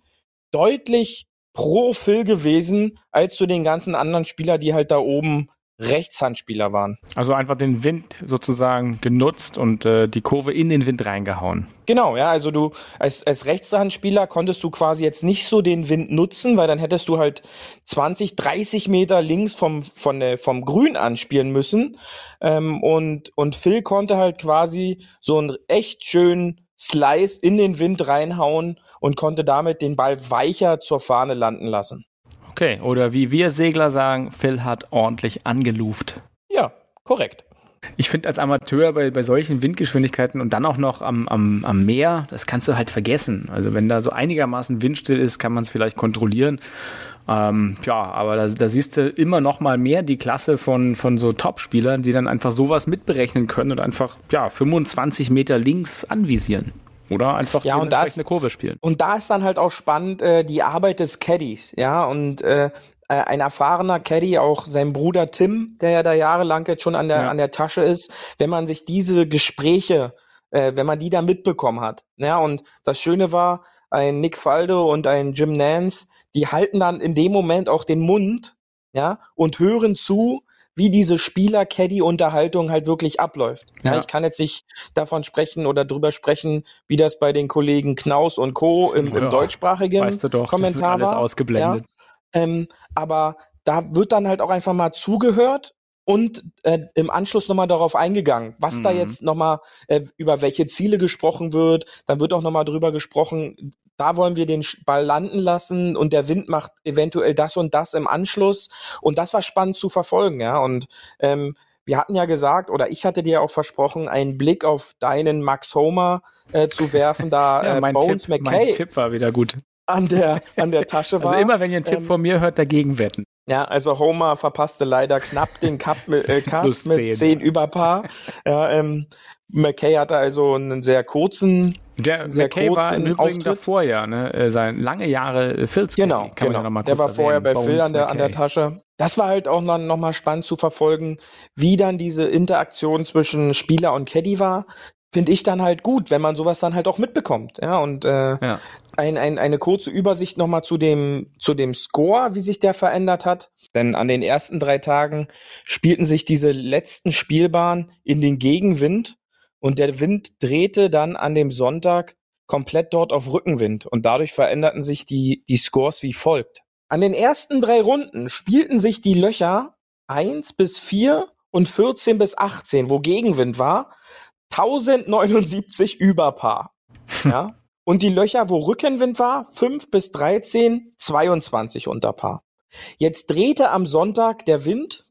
deutlich pro Phil gewesen als zu den ganzen anderen Spieler, die halt da oben Rechtshandspieler waren. Also einfach den Wind sozusagen genutzt und äh, die Kurve in den Wind reingehauen. Genau, ja, also du als, als Rechtshandspieler konntest du quasi jetzt nicht so den Wind nutzen, weil dann hättest du halt 20, 30 Meter links vom, von der, vom Grün anspielen müssen. Ähm, und, und Phil konnte halt quasi so einen echt schönen Slice in den Wind reinhauen und konnte damit den Ball weicher zur Fahne landen lassen. Okay, oder wie wir Segler sagen, Phil hat ordentlich angeluft. Ja, korrekt. Ich finde als Amateur bei, bei solchen Windgeschwindigkeiten und dann auch noch am, am, am Meer, das kannst du halt vergessen. Also wenn da so einigermaßen windstill ist, kann man es vielleicht kontrollieren. Ähm, ja, aber da, da siehst du immer noch mal mehr die Klasse von, von so Top-Spielern, die dann einfach sowas mitberechnen können und einfach ja, 25 Meter links anvisieren. Oder einfach ja, und das, eine Kurve spielen. Und da ist dann halt auch spannend äh, die Arbeit des Caddies, ja, und äh, äh, ein erfahrener Caddy, auch sein Bruder Tim, der ja da jahrelang jetzt schon an der, ja. an der Tasche ist, wenn man sich diese Gespräche, äh, wenn man die da mitbekommen hat. Ja, und das Schöne war, ein Nick Faldo und ein Jim Nance, die halten dann in dem Moment auch den Mund, ja, und hören zu, wie diese Spieler-Caddy-Unterhaltung halt wirklich abläuft. Ja. Ja. ich kann jetzt nicht davon sprechen oder drüber sprechen, wie das bei den Kollegen Knaus und Co. im, im Ja, deutschsprachigen Weißt du doch, das Kommentar wird alles war. ausgeblendet. Ähm, aber da wird dann halt auch einfach mal zugehört und äh, im Anschluss nochmal darauf eingegangen, was da Mhm. jetzt nochmal, äh, über welche Ziele gesprochen wird. Dann wird auch nochmal drüber gesprochen, da wollen wir den Ball landen lassen und der Wind macht eventuell das und das im Anschluss. Und das war spannend zu verfolgen, ja. Und ähm, wir hatten ja gesagt, oder ich hatte dir auch versprochen, einen Blick auf deinen Max Homer äh, zu werfen, da Ja, äh, mein, Bones Tipp, mein McKay Tipp war wieder gut. an der, an der Tasche war. Also immer, wenn ihr einen Tipp ähm, von mir hört, dagegen wetten. Ja, also Homer verpasste leider knapp den Cup mit, äh, Cup mit zehn. 10 über Paar. Ja, ähm, McKay hatte also einen sehr kurzen, Der sehr McKay war im kurzen Übrigen Auftritt. davor ja, ne? äh, sein lange Jahre äh, Phil's genau, kann man genau. ja noch mal der war vorher bei. Phil an der, an der. Tasche. Das war halt auch noch, noch mal spannend zu verfolgen, wie dann diese Interaktion zwischen Spieler und Caddy war. Finde ich dann halt gut, wenn man sowas dann halt auch mitbekommt. Ja, und äh, Ja. ein, ein, eine kurze Übersicht nochmal zu dem, zu dem Score, wie sich der verändert hat. Denn an den ersten drei Tagen spielten sich diese letzten Spielbahnen in den Gegenwind und der Wind drehte dann an dem Sonntag komplett dort auf Rückenwind und dadurch veränderten sich die, die Scores wie folgt. An den ersten drei Runden spielten sich die Löcher 1 bis 4 und 14 bis 18, wo Gegenwind war, 1079 über Paar. Ja. Und die Löcher, wo Rückenwind war, 5 bis 13, 22 unter Paar. Jetzt drehte am Sonntag der Wind,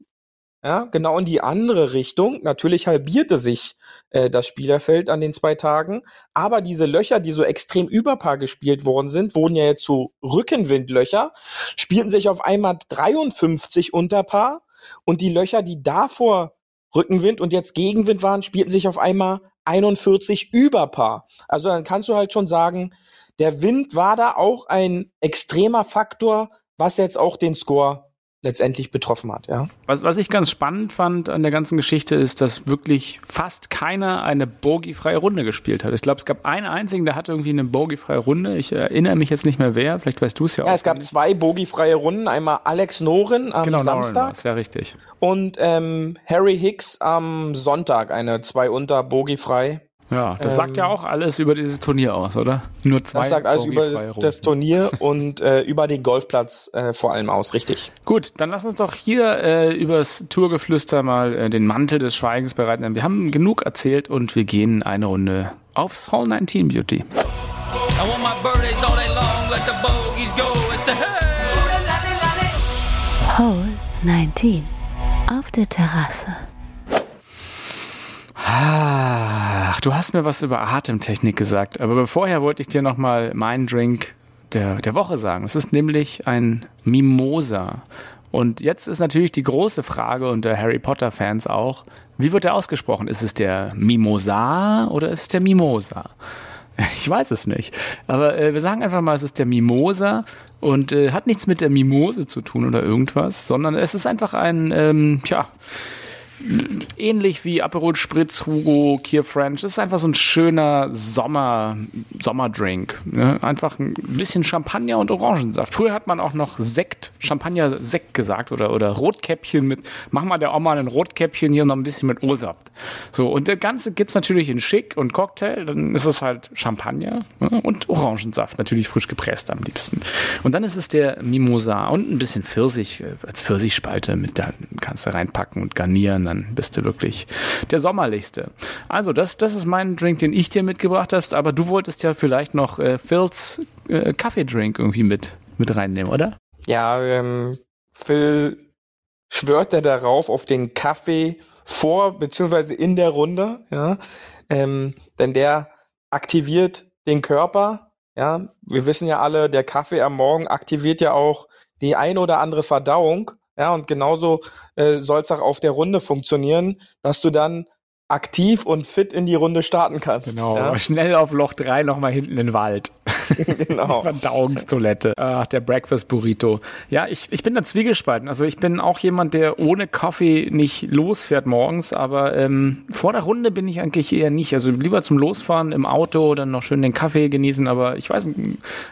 ja, genau in die andere Richtung. Natürlich halbierte sich äh, das Spielerfeld an den zwei Tagen, aber diese Löcher, die so extrem über Paar gespielt worden sind, wurden ja jetzt zu Rückenwindlöcher, spielten sich auf einmal 53 unter Paar und die Löcher, die davor Rückenwind und jetzt Gegenwind waren, spielten sich auf einmal 41 über Paar. Also dann kannst du halt schon sagen, der Wind war da auch ein extremer Faktor, was jetzt auch den Score letztendlich betroffen hat, ja. Was, was ich ganz spannend fand an der ganzen Geschichte ist, dass wirklich fast keiner eine bogiefreie Runde gespielt hat. Ich glaube, es gab einen einzigen, der hatte irgendwie eine bogiefreie Runde. Ich erinnere mich jetzt nicht mehr wer. Vielleicht weißt du es ja, Ja, es gab auswendig. zwei bogiefreie Runden, einmal Alex Noren am genau, Samstag war's, ja richtig. und ähm, Harry Hicks am Sonntag, eine zwei unter bogiefrei. Ja, das Ähm, sagt ja auch alles über dieses Turnier aus, oder? Nur zwei Das sagt alles über das. Turnier und äh, über den Golfplatz äh, vor allem aus, richtig. Gut, dann lass uns doch hier äh, übers Tourgeflüster mal äh, den Mantel des Schweigens bereiten. Wir haben genug erzählt und wir gehen eine Runde aufs Hall 19 Beauty. I want my birthdays all day long, let the bogeys go. It's a hey! Hole 19. Auf der Terrasse. Ach, du hast mir was über Atemtechnik gesagt, aber vorher wollte ich dir noch mal meinen Drink der, der Woche sagen. Es ist nämlich ein Mimosa. Und jetzt ist natürlich die große Frage unter Harry Potter-Fans auch, wie wird der ausgesprochen? Ist es der Mimosa oder ist es der Mimosa? Ich weiß es nicht. Aber äh, wir sagen einfach mal, es ist der Mimosa und äh, hat nichts mit der Mimose zu tun oder irgendwas, sondern es ist einfach ein, ähm, tja, ähnlich wie Aperol Spritz, Hugo, Kier French. Es ist einfach so ein schöner Sommer, Sommerdrink. Ne? Einfach ein bisschen Champagner und Orangensaft. Früher hat man auch noch Sekt, Champagner-Sekt gesagt oder, oder Rotkäppchen mit, mach mal der Oma ein Rotkäppchen hier noch ein bisschen mit O-Saft. So, und das Ganze gibt's natürlich in Schick und Cocktail. Dann ist es halt Champagner ne? und Orangensaft, natürlich frisch gepresst am liebsten. Und dann ist es der Mimosa und ein bisschen Pfirsich äh, als Pfirsichspalte mit da kannst du reinpacken und garnieren, dann bist du wirklich der sommerlichste. Also das, das ist mein Drink, den ich dir mitgebracht habe, aber du wolltest ja vielleicht noch äh, Phils äh, Kaffeedrink irgendwie mit, mit reinnehmen, oder? Ja, ähm, Phil schwört er darauf auf den Kaffee vor beziehungsweise in der Runde, ja, ähm, denn der aktiviert den Körper, ja. Wir wissen ja alle, der Kaffee am Morgen aktiviert ja auch die ein oder andere Verdauung, ja, und genauso äh, soll es auch auf der Runde funktionieren, dass du dann aktiv und fit in die Runde starten kannst. Genau, Ja? schnell auf Loch 3 nochmal hinten in den Wald. genau. Die Verdauungstoilette. Ach, der Breakfast Burrito. Ja, ich, ich bin da zwiegespalten. Also ich bin auch jemand, der ohne Kaffee nicht losfährt morgens, aber ähm, vor der Runde bin ich eigentlich eher nicht. Also lieber zum Losfahren im Auto, dann noch schön den Kaffee genießen. Aber ich weiß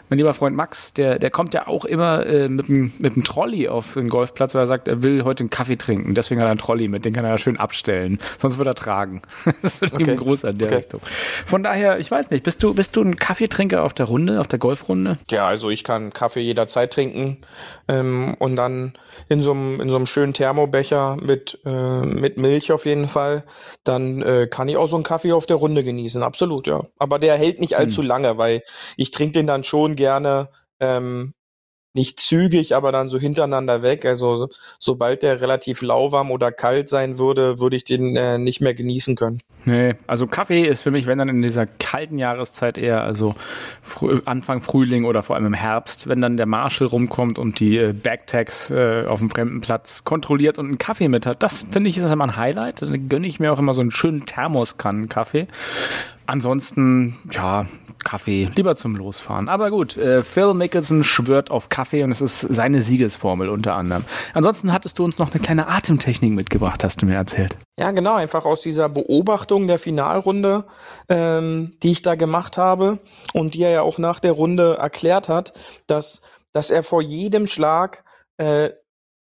mein lieber Freund Max, der, der kommt ja auch immer äh, mit dem mit dem Trolley auf den Golfplatz, weil er sagt, er will heute einen Kaffee trinken. Deswegen hat er einen Trolley mit, den kann er ja schön abstellen. Sonst wird er tragen. das ist Okay. groß an der Okay. Richtung. Von daher, ich weiß nicht, bist du, bist du ein Kaffeetrinker auf der Runde, auf der Golfrunde? Ja, also ich kann Kaffee jederzeit trinken ähm, und dann in so einem in so einem schönen Thermobecher mit äh, mit Milch auf jeden Fall. Dann äh, kann ich auch so einen Kaffee auf der Runde genießen, absolut, ja. Aber der hält nicht allzu lange, weil ich trinke den dann schon gerne ähm, nicht zügig, aber dann so hintereinander weg. Also so- sobald der relativ lauwarm oder kalt sein würde, würde ich den äh, nicht mehr genießen können. Nee, also Kaffee ist für mich, wenn dann in dieser kalten Jahreszeit eher, also frü Anfang Frühling oder vor allem im Herbst, wenn dann der Marshall rumkommt und die äh, Backtags äh, auf dem fremden Platz kontrolliert und einen Kaffee mit hat. Das finde ich ist immer ein Highlight. Dann gönne ich mir auch immer so einen schönen Thermoskannen Kaffee. Ansonsten, ja, Kaffee, lieber zum Losfahren. Aber gut, äh, Phil Mickelson schwört auf Kaffee und es ist seine Siegesformel unter anderem. Ansonsten hattest du uns noch eine kleine Atemtechnik mitgebracht, hast du mir erzählt. Ja, genau, einfach aus dieser Beobachtung der Finalrunde, ähm, die ich da gemacht habe und die er ja auch nach der Runde erklärt hat, dass, dass er vor jedem Schlag äh,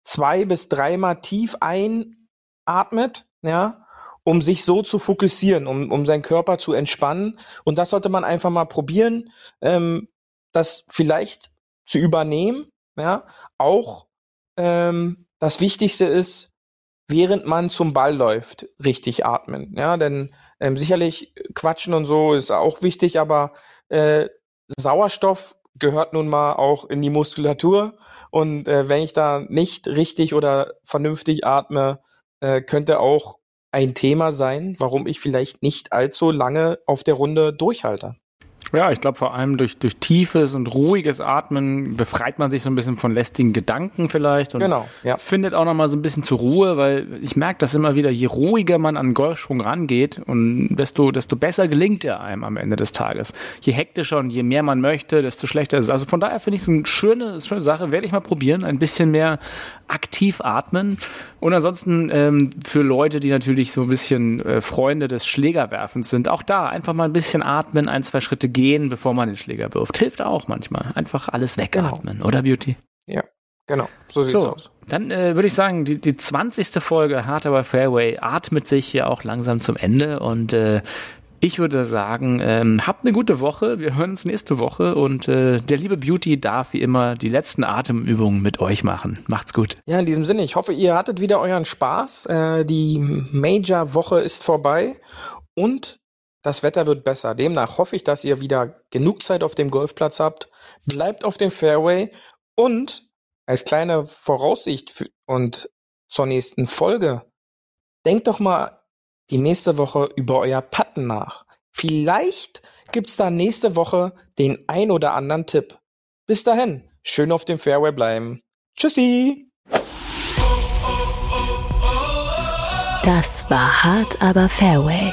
zwei bis dreimal tief einatmet, ja, um sich so zu fokussieren, um, um seinen Körper zu entspannen. Und das sollte man einfach mal probieren, ähm, das vielleicht zu übernehmen, ja. Auch ähm, das Wichtigste ist, während man zum Ball läuft, richtig atmen. Ja, denn ähm, sicherlich quatschen und so ist auch wichtig, aber äh, Sauerstoff gehört nun mal auch in die Muskulatur. Und äh, wenn ich da nicht richtig oder vernünftig atme, äh, könnte auch ein Thema sein, warum ich vielleicht nicht allzu lange auf der Runde durchhalte. Ja, ich glaube vor allem durch, durch tiefes und ruhiges Atmen befreit man sich so ein bisschen von lästigen Gedanken vielleicht und Genau, ja. findet auch noch mal so ein bisschen zur Ruhe, weil ich merke das immer wieder, je ruhiger man an den Golfschwung rangeht und desto, desto besser gelingt er einem am Ende des Tages. Je hektischer und je mehr man möchte, desto schlechter ist es. Also von daher finde ich es eine schöne, schöne Sache, werde ich mal probieren, ein bisschen mehr aktiv atmen und ansonsten ähm, für Leute, die natürlich so ein bisschen äh, Freunde des Schlägerwerfens sind, auch da einfach mal ein bisschen atmen, ein, zwei Schritte gehen, bevor man den Schläger wirft. Hilft auch manchmal. Einfach alles wegatmen, oder Beauty? Ja, genau. So sieht's So, aus. dann äh, würde ich sagen, die, die 20. Folge Hard Aber Fairway atmet sich hier auch langsam zum Ende und äh, ich würde sagen, ähm, habt eine gute Woche. Wir hören uns nächste Woche und äh, der liebe Beauty darf wie immer die letzten Atemübungen mit euch machen. Macht's gut. Ja, in diesem Sinne, ich hoffe, ihr hattet wieder euren Spaß. Äh, die Major-Woche ist vorbei und das Wetter wird besser. Demnach hoffe ich, dass ihr wieder genug Zeit auf dem Golfplatz habt. Bleibt auf dem Fairway und als kleine Voraussicht für, und zur nächsten Folge, denkt doch mal die nächste Woche über euer Patten nach. Vielleicht gibt's da nächste Woche den ein oder anderen Tipp. Bis dahin, schön auf dem Fairway bleiben. Tschüssi! Das war hart, aber Fairway.